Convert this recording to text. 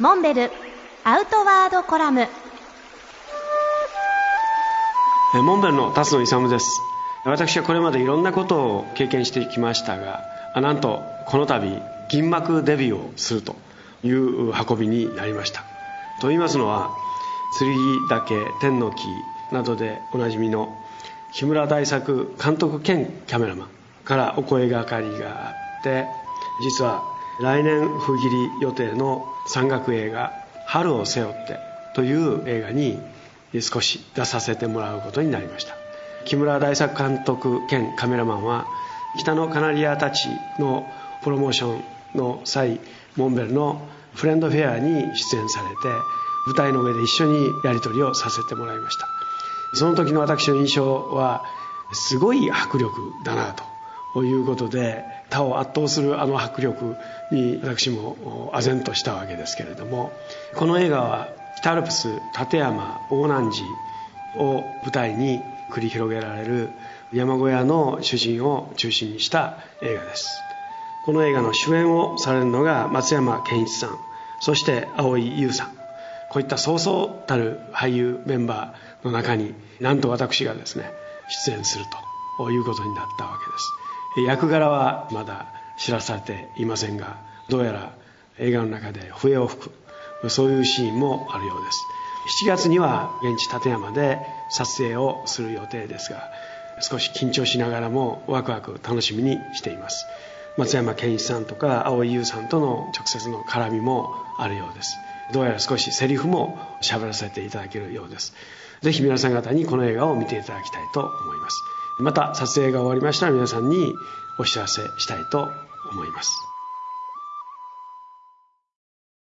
モンベルアウトワードコラム。モンベルの辰野勇です。私はこれまでいろんなことを経験してきましたがなんとこの度銀幕デビューをするという運びになりました。と言いますのは剣岳天の木などでおなじみの木村大作監督兼キャメラマンからお声がかりがあって実は来年封切り予定の山岳映画「春を背負って」という映画に少し出させてもらうことになりました。木村大作監督兼カメラマンは北のカナリアたちのプロモーションの際モンベルのフレンドフェアに出演されて舞台の上で一緒にやり取りをさせてもらいました。その時の私の印象はすごい迫力だなとということで他を圧倒するあの迫力に私も唖然としたわけですけれどもこの映画は北アルプス立山大南寺を舞台に繰り広げられる山小屋の主人を中心にした映画です。この映画の主演をされるのが松山ケンイチさんそして蒼井優さん。こういったそうそうたる俳優メンバーの中になんと私がですね出演するということになったわけです。役柄はまだ知らされていませんがどうやら映画の中で笛を吹くそういうシーンもあるようです。7月には現地立山で撮影をする予定ですが少し緊張しながらもワクワク楽しみにしています。松山ケンイチさんとか蒼井優さんとの直接の絡みもあるようです。どうやら少しセリフも喋らせていただけるようです。ぜひ皆さん方にこの映画を見ていただきたいと思います。また撮影が終わりましたら皆さんにお知らせしたいと思います。